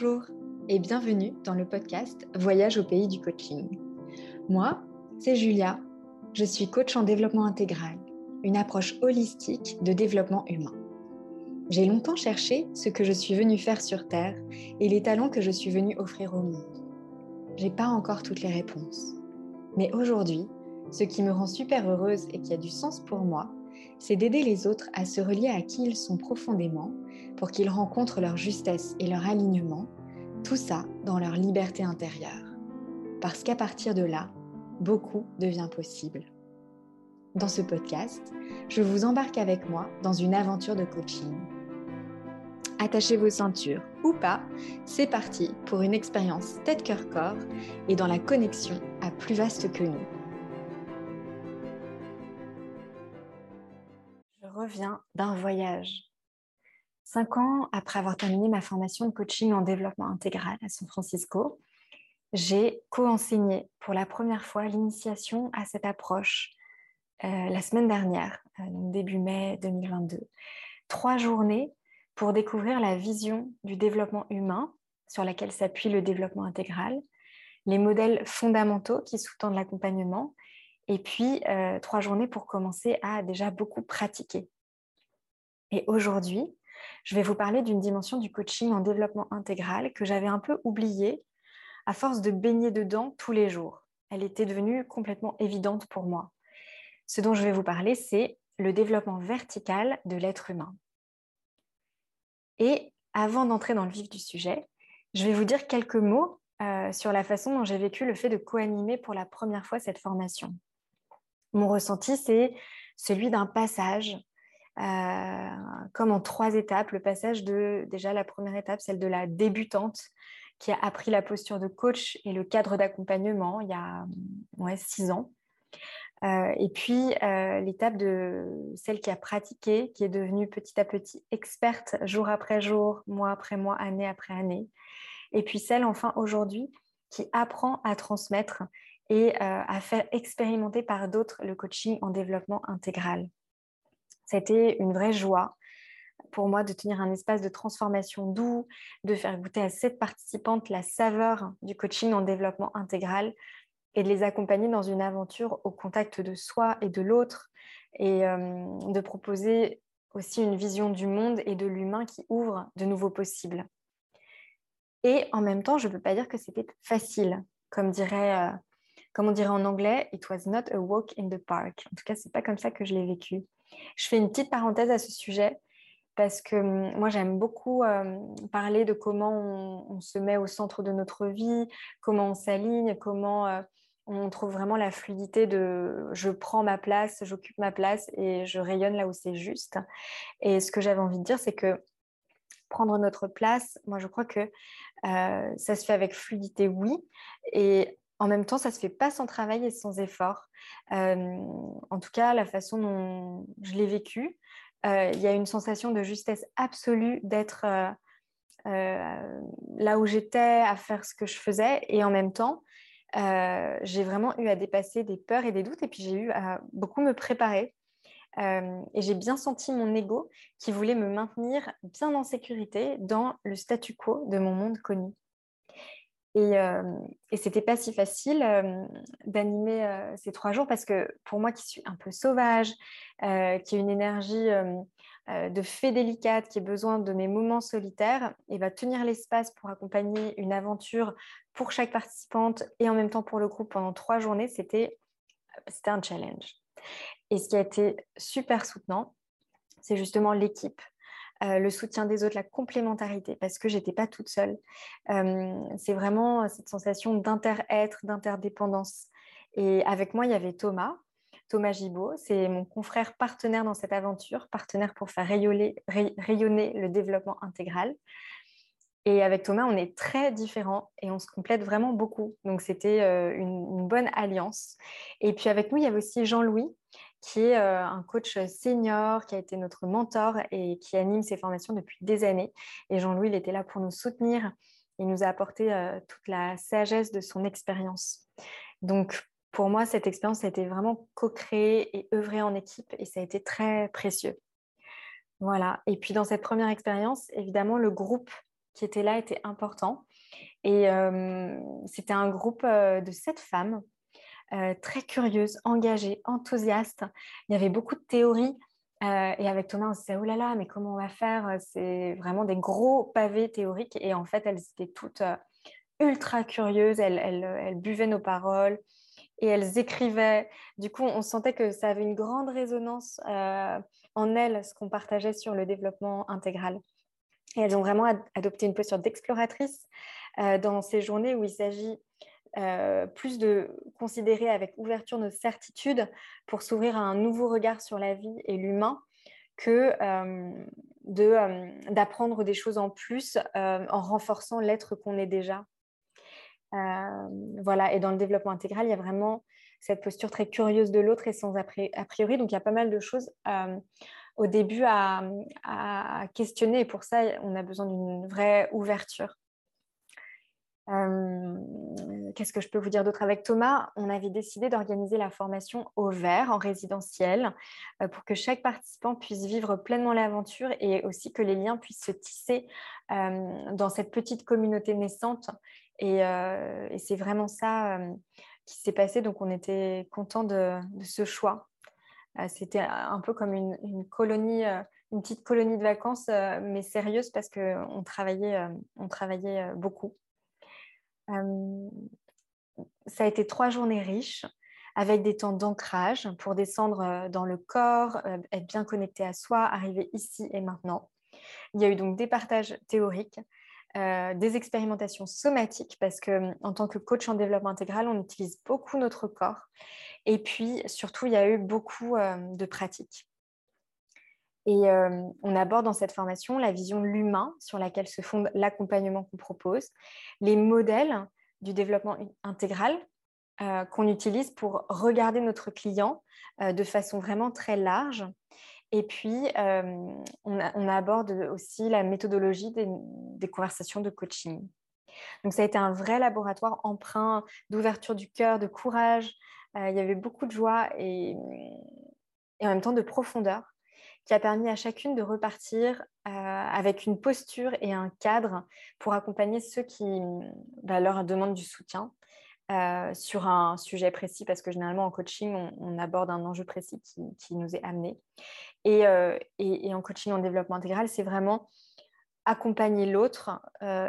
Bonjour et bienvenue dans le podcast Voyage au pays du coaching. Moi, c'est Julia. Je suis coach en développement intégral, une approche holistique de développement humain. J'ai longtemps cherché ce que je suis venue faire sur Terre et les talents que je suis venue offrir au monde. J'ai pas encore toutes les réponses. Mais aujourd'hui, ce qui me rend super heureuse et qui a du sens pour moi, c'est d'aider les autres à se relier à qui ils sont profondément pour qu'ils rencontrent leur justesse et leur alignement, tout ça dans leur liberté intérieure. Parce qu'à partir de là, beaucoup devient possible. Dans ce podcast, je vous embarque avec moi dans une aventure de coaching. Attachez vos ceintures ou pas, c'est parti pour une expérience tête-cœur-corps et dans la connexion à plus vaste que nous. Je reviens d'un voyage Cinq ans après avoir terminé ma formation de coaching en développement intégral à San Francisco, j'ai co-enseigné pour la première fois l'initiation à cette approche euh, la semaine dernière, euh, début mai 2022. Trois journées pour découvrir la vision du développement humain sur laquelle s'appuie le développement intégral, les modèles fondamentaux qui sous-tendent l'accompagnement, et puis euh, trois journées pour commencer à déjà beaucoup pratiquer. Et aujourd'hui, je vais vous parler d'une dimension du coaching en développement intégral que j'avais un peu oubliée à force de baigner dedans tous les jours. Elle était devenue complètement évidente pour moi. Ce dont je vais vous parler, c'est le développement vertical de l'être humain. Et avant d'entrer dans le vif du sujet, je vais vous dire quelques mots euh, sur la façon dont j'ai vécu le fait de co-animer pour la première fois cette formation. Mon ressenti, c'est celui d'un passage euh, comme en trois étapes. Le passage de, déjà la première étape, celle de la débutante qui a appris la posture de coach et le cadre d'accompagnement il y a six ans. Euh, et puis euh, l'étape de celle qui a pratiqué, qui est devenue petit à petit experte jour après jour, mois après mois, année après année. Et puis celle enfin aujourd'hui qui apprend à transmettre et à faire expérimenter par d'autres le coaching en développement intégral. C'était une vraie joie pour moi de tenir un espace de transformation doux, de faire goûter à cette participante la saveur du coaching en développement intégral et de les accompagner dans une aventure au contact de soi et de l'autre et euh, de proposer aussi une vision du monde et de l'humain qui ouvre de nouveaux possibles. Et en même temps, je ne peux pas dire que c'était facile, comme dirait, euh, comme on dirait en anglais, it was not a walk in the park. En tout cas, c'est pas comme ça que je l'ai vécu. Je fais une petite parenthèse à ce sujet parce que hum, moi j'aime beaucoup parler de comment on, se met au centre de notre vie, comment on s'aligne, comment on trouve vraiment la fluidité de je prends ma place, j'occupe ma place et je rayonne là où c'est juste. Et ce que j'avais envie de dire, c'est que prendre notre place, moi je crois que ça se fait avec fluidité, oui, en même temps, ça ne se fait pas sans travail et sans effort. Euh, en tout cas, la façon dont je l'ai vécu, euh, il y a une sensation de justesse absolue d'être euh, là où j'étais, à faire ce que je faisais. Et en même temps, j'ai vraiment eu à dépasser des peurs et des doutes. Et puis, j'ai eu à beaucoup me préparer. et j'ai bien senti mon ego qui voulait me maintenir bien en sécurité dans le statu quo de mon monde connu. Et, euh, et c'était pas si facile euh, d'animer euh, ces trois jours parce que pour moi qui suis un peu sauvage, euh, qui a une énergie de fée délicate, qui a besoin de mes moments solitaires, et va tenir l'espace pour accompagner une aventure pour chaque participante et en même temps pour le groupe pendant trois journées, c'était un challenge. Et ce qui a été super soutenant, c'est justement l'équipe. Euh, le soutien des autres, la complémentarité, parce que j'étais pas toute seule. Euh, c'est vraiment cette sensation d'inter-être, d'interdépendance. Et avec moi, il y avait Thomas, Thomas Gibaud, c'est mon confrère partenaire dans cette aventure, partenaire pour faire rayonner, rayonner le développement intégral. Et avec Thomas, on est très différents et on se complète vraiment beaucoup. Donc, c'était euh, une, bonne alliance. Et puis, avec nous, il y avait aussi Jean-Louis, qui est euh, un coach senior, qui a été notre mentor et qui anime ses formations depuis des années. Et Jean-Louis, il était là pour nous soutenir. Il nous a apporté euh, toute la sagesse de son expérience. Donc, pour moi, cette expérience a été vraiment co-créée et œuvrée en équipe et ça a été très précieux. Voilà. Et puis, dans cette première expérience, évidemment, le groupe qui était là était important. Et euh, c'était un groupe de sept femmes euh, très curieuses, engagées, enthousiastes. Il y avait beaucoup de théories. et avec Thomas, on se disait, oh là là, mais comment on va faire? C'est vraiment des gros pavés théoriques. Et en fait, elles étaient toutes ultra curieuses. Elles, buvaient nos paroles et elles écrivaient. Du coup, on sentait que ça avait une grande résonance en elles, ce qu'on partageait sur le développement intégral. Et elles ont vraiment adopté une posture d'exploratrice euh, dans ces journées où il s'agit euh, plus de considérer avec ouverture nos certitudes pour s'ouvrir à un nouveau regard sur la vie et l'humain que euh, d'apprendre des choses en plus en renforçant l'être qu'on est déjà. voilà, et dans le développement intégral, il y a vraiment cette posture très curieuse de l'autre et sans a priori. Donc, il y a pas mal de choses au début à, questionner. Et pour ça, on a besoin d'une vraie ouverture. Euh, qu'est-ce que je peux vous dire d'autre avec Thomas? On avait décidé d'organiser la formation au vert en résidentiel euh, pour que chaque participant puisse vivre pleinement l'aventure et aussi que les liens puissent se tisser euh, dans cette petite communauté naissante. Et, c'est vraiment ça qui s'est passé. Donc on était content de ce choix. Euh, c'était un peu comme une, colonie, euh, une petite colonie de vacances, euh, mais sérieuse parce qu'on travaillait, on travaillait beaucoup. Ça a été trois journées riches avec des temps d'ancrage pour descendre dans le corps, être bien connecté à soi, arriver ici et maintenant. Il y a eu donc des partages théoriques, des expérimentations somatiques parce que en tant que coach en développement intégral, on utilise beaucoup notre corps et puis, surtout, il y a eu beaucoup euh, de pratiques. Et euh, on aborde dans cette formation la vision de l'humain sur laquelle se fonde l'accompagnement qu'on propose, les modèles du développement intégral euh, qu'on utilise pour regarder notre client de façon vraiment très large. Et puis, on, aborde aussi la méthodologie des, conversations de coaching. Donc, ça a été un vrai laboratoire empreint d'ouverture du cœur, de courage, euh, il y avait beaucoup de joie et, en même temps de profondeur qui a permis à chacune de repartir euh, avec une posture et un cadre pour accompagner ceux qui bah, leur demandent du soutien euh, sur un sujet précis, parce que généralement en coaching, on, aborde un enjeu précis qui, nous est amené. Et, et, en coaching en développement intégral, c'est vraiment accompagner l'autre,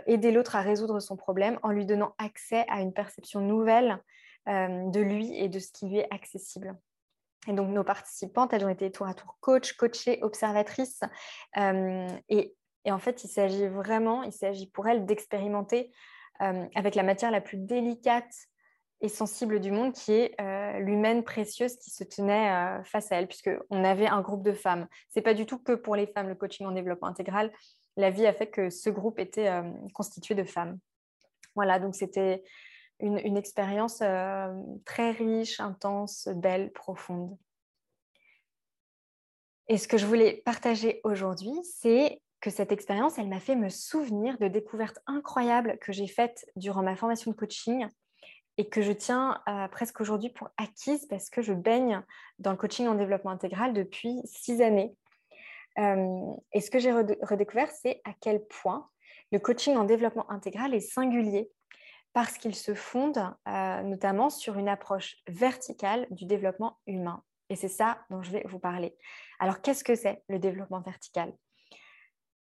aider l'autre à résoudre son problème en lui donnant accès à une perception nouvelle euh, de lui et de ce qui lui est accessible. Et donc, nos participantes, elles ont été tour à tour coach, coachées, observatrices. Euh, et, en fait, il s'agit vraiment, il s'agit pour elles d'expérimenter euh, avec la matière la plus délicate et sensible du monde, qui est l'humaine précieuse qui se tenait face à elle, puisqu'on avait un groupe de femmes. Ce n'est pas du tout que pour les femmes, le coaching en développement intégral. La vie a fait que ce groupe était constitué de femmes. Voilà, donc c'était une, expérience euh, très riche, intense, belle, profonde. Et ce que je voulais partager aujourd'hui, c'est que cette expérience, elle m'a fait me souvenir de découvertes incroyables que j'ai faites durant ma formation de coaching et que je tiens euh, presque aujourd'hui pour acquise parce que je baigne dans le coaching en développement intégral depuis six années. Euh, et ce que j'ai redécouvert, c'est à quel point le coaching en développement intégral est singulier parce qu'il se fonde euh, notamment sur une approche verticale du développement humain. Et c'est ça dont je vais vous parler. Alors, qu'est-ce que c'est le développement vertical?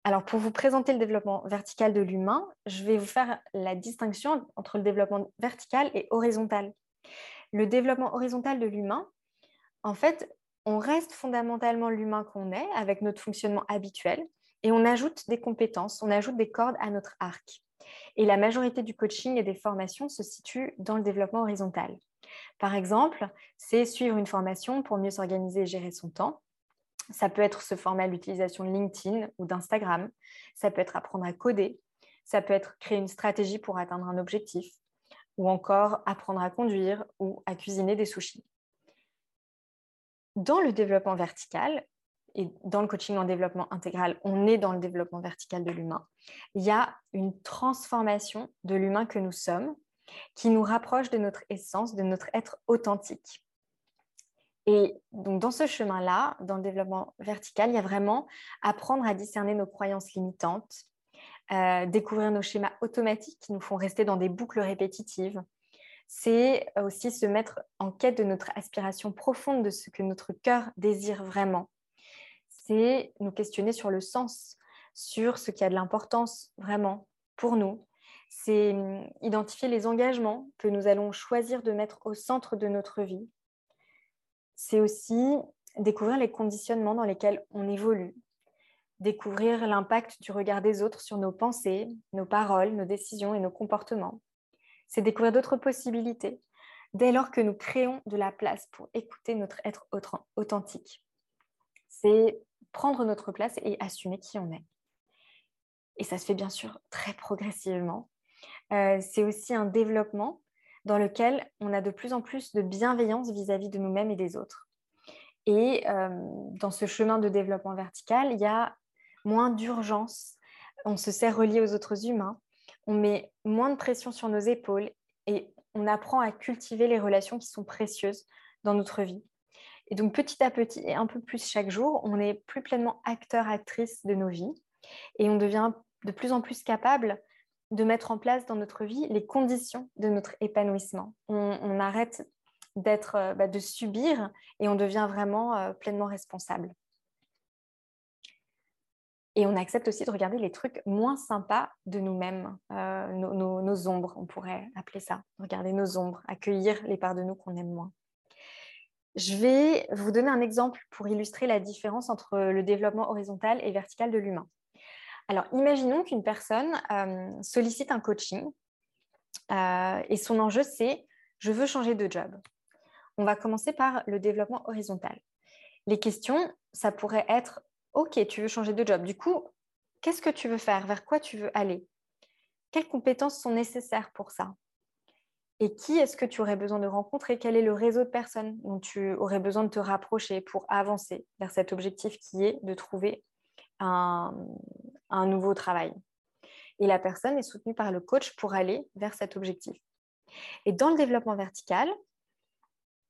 Alors, pour vous présenter le développement vertical de l'humain, je vais vous faire la distinction entre le développement vertical et horizontal. Le développement horizontal de l'humain, en fait, on reste fondamentalement l'humain qu'on est avec notre fonctionnement habituel et on ajoute des compétences, on ajoute des cordes à notre arc. Et la majorité du coaching et des formations se situe dans le développement horizontal. Par exemple, c'est suivre une formation pour mieux s'organiser et gérer son temps. Ça peut être se former à l'utilisation de LinkedIn ou d'Instagram. Ça peut être apprendre à coder. Ça peut être créer une stratégie pour atteindre un objectif. Ou encore apprendre à conduire ou à cuisiner des sushis. Dans le développement vertical, et dans le coaching en développement intégral, on est dans le développement vertical de l'humain. Il y a une transformation de l'humain que nous sommes qui nous rapproche de notre essence, de notre être authentique. Et donc dans ce chemin-là, dans le développement vertical, il y a vraiment apprendre à discerner nos croyances limitantes, euh, découvrir nos schémas automatiques qui nous font rester dans des boucles répétitives. C'est aussi se mettre en quête de notre aspiration profonde de ce que notre cœur désire vraiment. C'est nous questionner sur le sens, sur ce qui a de l'importance vraiment pour nous. C'est hum, identifier les engagements que nous allons choisir de mettre au centre de notre vie. C'est aussi découvrir les conditionnements dans lesquels on évolue, découvrir l'impact du regard des autres sur nos pensées, nos paroles, nos décisions et nos comportements. C'est découvrir d'autres possibilités dès lors que nous créons de la place pour écouter notre être authentique. C'est prendre notre place et assumer qui on est. Et ça se fait bien sûr très progressivement. Euh, c'est aussi un développement dans lequel on a de plus en plus de bienveillance vis-à-vis de nous-mêmes et des autres. Et euh, dans ce chemin de développement vertical, il y a moins d'urgence, on se sert relié aux autres humains, on met moins de pression sur nos épaules et on apprend à cultiver les relations qui sont précieuses dans notre vie. Et donc petit à petit et un peu plus chaque jour, on est plus pleinement acteur, actrice de nos vies et on devient de plus en plus capable de mettre en place dans notre vie les conditions de notre épanouissement. On, arrête d'être, euh, bah, de subir et on devient vraiment euh, pleinement responsable. Et on accepte aussi de regarder les trucs moins sympas de nous-mêmes, euh, nos, ombres, on pourrait appeler ça. Regarder nos ombres, accueillir les parts de nous qu'on aime moins. Je vais vous donner un exemple pour illustrer la différence entre le développement horizontal et vertical de l'humain. Alors, imaginons qu'une personne euh, sollicite un coaching euh, et son enjeu, c'est je veux changer de job. On va commencer par le développement horizontal. Les questions, ça pourrait être OK, tu veux changer de job. Du coup, qu'est-ce que tu veux faire? Vers quoi tu veux aller? Quelles compétences sont nécessaires pour ça? Et qui est-ce que tu aurais besoin de rencontrer? Quel est le réseau de personnes dont tu aurais besoin de te rapprocher pour avancer vers cet objectif qui est de trouver un, un nouveau travail? Et la personne est soutenue par le coach pour aller vers cet objectif. Et dans le développement vertical,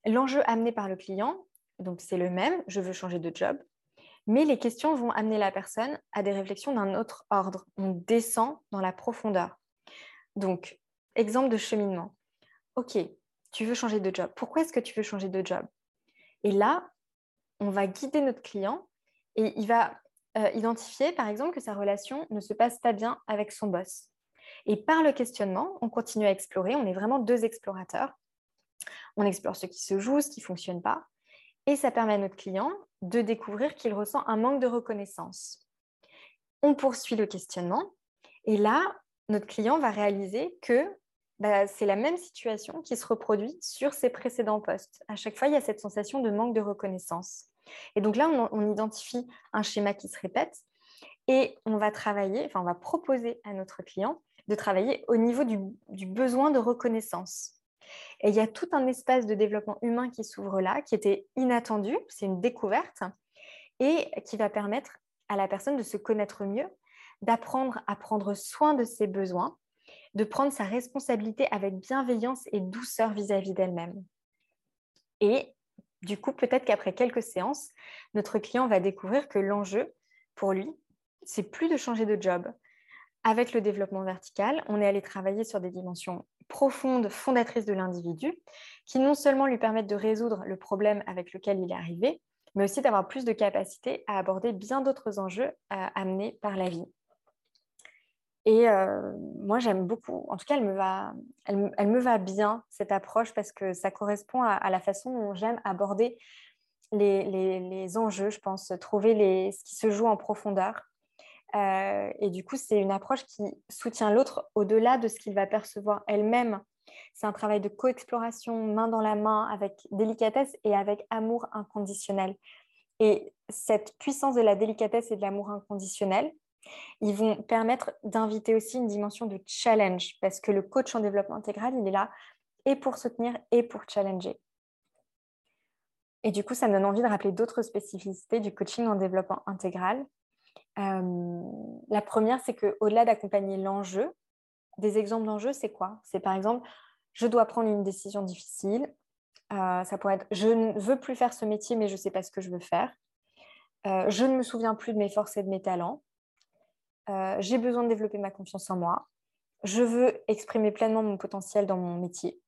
l'enjeu amené par le client, donc c'est le même, je veux changer de job, mais les questions vont amener la personne à des réflexions d'un autre ordre. On descend dans la profondeur. Donc, exemple de cheminement. OK, tu veux changer de job. Pourquoi est-ce que tu veux changer de job? Et là, on va guider notre client et il va euh, identifier, par exemple, que sa relation ne se passe pas bien avec son boss. Et par le questionnement, on continue à explorer. On est vraiment deux explorateurs. On explore ce qui se joue, ce qui ne fonctionne pas. Et ça permet à notre client de découvrir qu'il ressent un manque de reconnaissance. On poursuit le questionnement. Et là, notre client va réaliser que bah, c'est la même situation qui se reproduit sur ses précédents postes. À chaque fois, il y a cette sensation de manque de reconnaissance. Et donc là, on, identifie un schéma qui se répète et on va travailler, enfin, on va proposer à notre client de travailler au niveau du, du besoin de reconnaissance. Et il y a tout un espace de développement humain qui s'ouvre là, qui était inattendu, c'est une découverte, et qui va permettre à la personne de se connaître mieux, d'apprendre à prendre soin de ses besoins, de prendre sa responsabilité avec bienveillance et douceur vis-à-vis d'elle-même. Et du coup, peut-être qu'après quelques séances, notre client va découvrir que l'enjeu pour lui, c'est plus de changer de job. Avec le développement vertical, on est allé travailler sur des dimensions profondes, fondatrices de l'individu, qui non seulement lui permettent de résoudre le problème avec lequel il est arrivé, mais aussi d'avoir plus de capacité à aborder bien d'autres enjeux amenés par la vie. Et euh, moi, j'aime beaucoup. En tout cas, elle me, va, elle, me va bien, cette approche, parce que ça correspond à, la façon dont j'aime aborder les, enjeux, je pense, trouver ce qui se joue en profondeur. Euh, et du coup, c'est une approche qui soutient l'autre au-delà de ce qu'il va percevoir elle-même. C'est un travail de co-exploration, main dans la main, avec délicatesse et avec amour inconditionnel. Et cette puissance de la délicatesse et de l'amour inconditionnel, ils vont permettre d'inviter aussi une dimension de challenge parce que le coach en développement intégral, il est là et pour soutenir et pour challenger. Et du coup, ça me donne envie de rappeler d'autres spécificités du coaching en développement intégral. Euh, la première, c'est qu'au-delà d'accompagner l'enjeu, des exemples d'enjeux, c'est quoi? C'est par exemple, je dois prendre une décision difficile. Euh, ça pourrait être, je ne veux plus faire ce métier, mais je ne sais pas ce que je veux faire. Euh, je ne me souviens plus de mes forces et de mes talents. Euh, j'ai besoin de développer ma confiance en moi, je veux exprimer pleinement mon potentiel dans mon métier.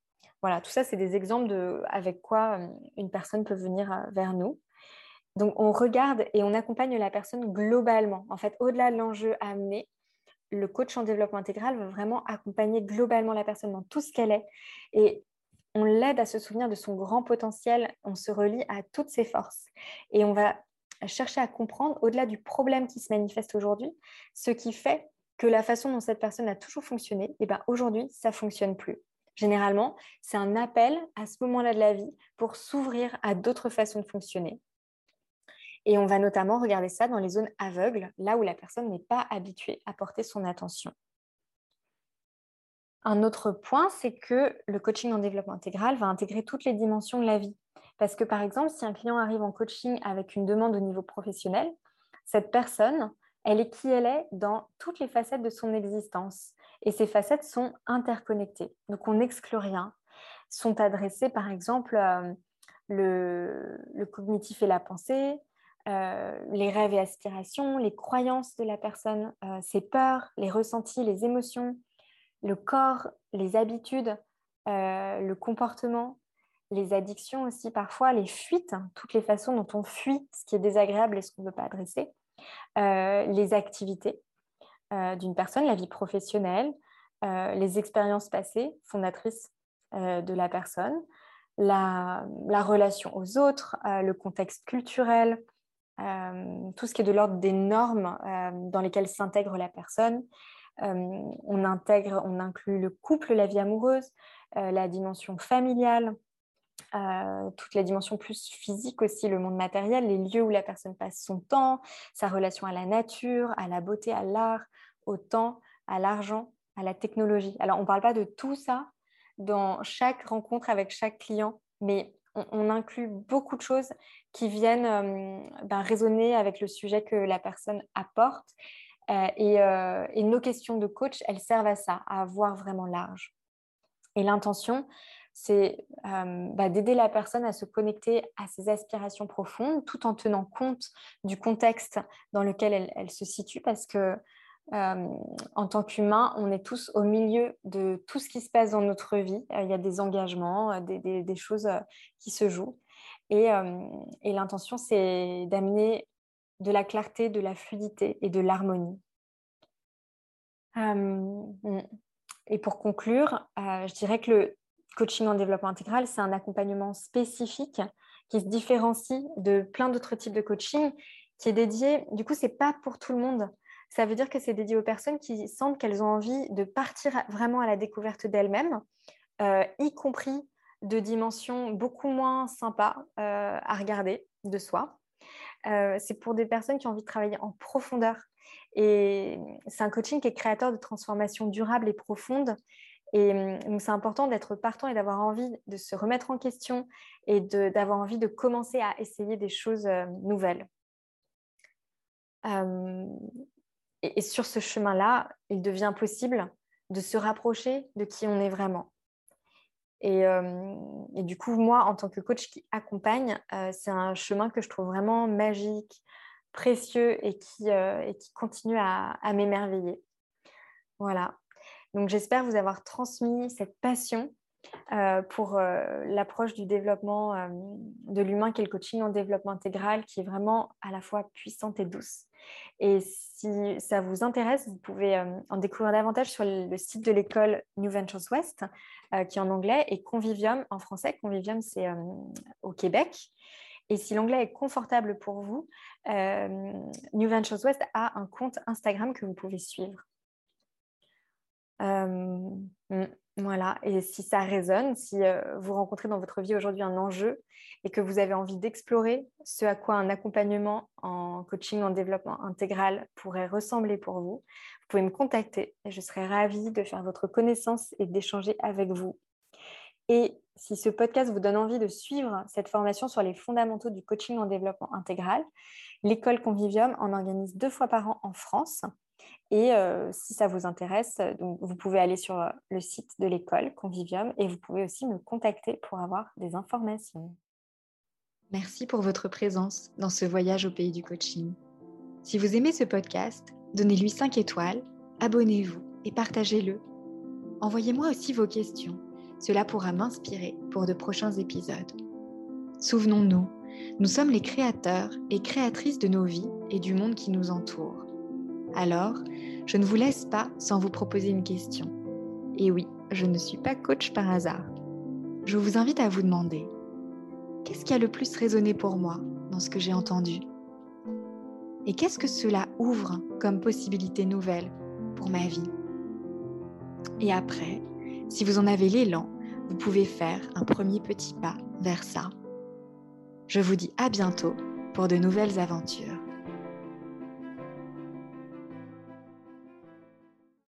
Voilà, tout ça, c'est des exemples de avec quoi euh, une personne peut venir euh, vers nous. Donc, on regarde et on accompagne la personne globalement. En fait, au-delà de l'enjeu à amener, le coach en développement intégral va vraiment accompagner globalement la personne dans tout ce qu'elle est. Et on l'aide à se souvenir de son grand potentiel, on se relie à toutes ses forces. Et on va chercher à comprendre, au-delà du problème qui se manifeste aujourd'hui, ce qui fait que la façon dont cette personne a toujours fonctionné, eh ben aujourd'hui, ça ne fonctionne plus. Généralement, c'est un appel à ce moment-là de la vie pour s'ouvrir à d'autres façons de fonctionner. Et on va notamment regarder ça dans les zones aveugles, là où la personne n'est pas habituée à porter son attention. Un autre point, c'est que le coaching en développement intégral va intégrer toutes les dimensions de la vie. Parce que par exemple, si un client arrive en coaching avec une demande au niveau professionnel, cette personne, elle est qui elle est dans toutes les facettes de son existence. Et ces facettes sont interconnectées. Donc on n'exclut rien. Sont adressées par exemple euh, le, cognitif et la pensée, euh, les rêves et aspirations, les croyances de la personne, euh, ses peurs, les ressentis, les émotions, le corps, les habitudes, le comportement, les addictions aussi parfois, les fuites, hein, toutes les façons dont on fuit ce qui est désagréable et ce qu'on ne veut pas adresser, les activités, euh, d'une personne, la vie professionnelle, euh, les expériences passées fondatrices euh, de la personne, la, relation aux autres, le contexte culturel, tout ce qui est de l'ordre des normes dans lesquelles s'intègre la personne. on intègre, on inclut le couple, la vie amoureuse, la dimension familiale, toutes les dimensions plus physiques aussi, le monde matériel, les lieux où la personne passe son temps, sa relation à la nature, à la beauté, à l'art, au temps, à l'argent, à la technologie. Alors, on ne parle pas de tout ça dans chaque rencontre avec chaque client, mais on, inclut beaucoup de choses qui viennent euh, ben, résonner avec le sujet que la personne apporte. Euh, euh, et, nos questions de coach, elles servent à ça, à voir vraiment large. Et l'intention, c'est bah, d'aider la personne à se connecter à ses aspirations profondes tout en tenant compte du contexte dans lequel elle, elle se situe parce que en tant qu'humain, on est tous au milieu de tout ce qui se passe dans notre vie. Il y a des engagements, euh, des, choses qui se jouent. Et, l'intention, c'est d'amener de la clarté, de la fluidité et de l'harmonie. et pour conclure, je dirais que le coaching en développement intégral, c'est un accompagnement spécifique qui se différencie de plein d'autres types de coaching, qui est dédié, du coup, ce n'est pas pour tout le monde ça veut dire que c'est dédié aux personnes qui sentent qu'elles ont envie de partir vraiment à la découverte d'elles-mêmes, euh, y compris de dimensions beaucoup moins sympas euh, à regarder de soi. Euh, c'est pour des personnes qui ont envie de travailler en profondeur. Et c'est un coaching qui est créateur de transformations durables et profondes. Et donc, c'est important d'être partant et d'avoir envie de se remettre en question et d'avoir envie de commencer à essayer des choses nouvelles. Et, sur ce chemin-là, il devient possible de se rapprocher de qui on est vraiment. Et, euh, du coup, moi, en tant que coach qui accompagne, euh, c'est un chemin que je trouve vraiment magique, précieux et qui, euh, continue à m'émerveiller. Voilà. Donc, j'espère vous avoir transmis cette passion pour l'approche du développement de l'humain qui est le coaching en développement intégral, qui est vraiment à la fois puissante et douce. Et si ça vous intéresse, vous pouvez euh, en découvrir davantage sur le site de l'école New Ventures West, euh, qui est en anglais, et Convivium en français. Convivium, c'est euh, au Québec. Et si l'anglais est confortable pour vous, New Ventures West a un compte Instagram que vous pouvez suivre. Mm, voilà, et si ça résonne, si vous rencontrez dans votre vie aujourd'hui un enjeu et que vous avez envie d'explorer ce à quoi un accompagnement en coaching en développement intégral pourrait ressembler pour vous, vous pouvez me contacter et je serai ravie de faire votre connaissance et d'échanger avec vous. Et si ce podcast vous donne envie de suivre cette formation sur les fondamentaux du coaching en développement intégral, l'école Convivium en organise deux fois par an en France. Et euh, si ça vous intéresse, donc vous pouvez aller sur le site de l'école Convivium et vous pouvez aussi me contacter pour avoir des informations. Merci pour votre présence dans ce voyage au pays du coaching. Si vous aimez ce podcast, Donnez-lui 5 étoiles, abonnez-vous et partagez-le. Envoyez-moi aussi vos questions. Cela pourra m'inspirer pour de prochains épisodes. Souvenons-nous, nous sommes les créateurs et créatrices de nos vies et du monde qui nous entoure. Alors, je ne vous laisse pas sans vous proposer une question. Et oui, je ne suis pas coach par hasard. Je vous invite à vous demander, qu'est-ce qui a le plus résonné pour moi dans ce que j'ai entendu? Et qu'est-ce que cela ouvre comme possibilité nouvelle pour ma vie? Et après, si vous en avez l'élan, vous pouvez faire un premier petit pas vers ça. Je vous dis à bientôt pour de nouvelles aventures.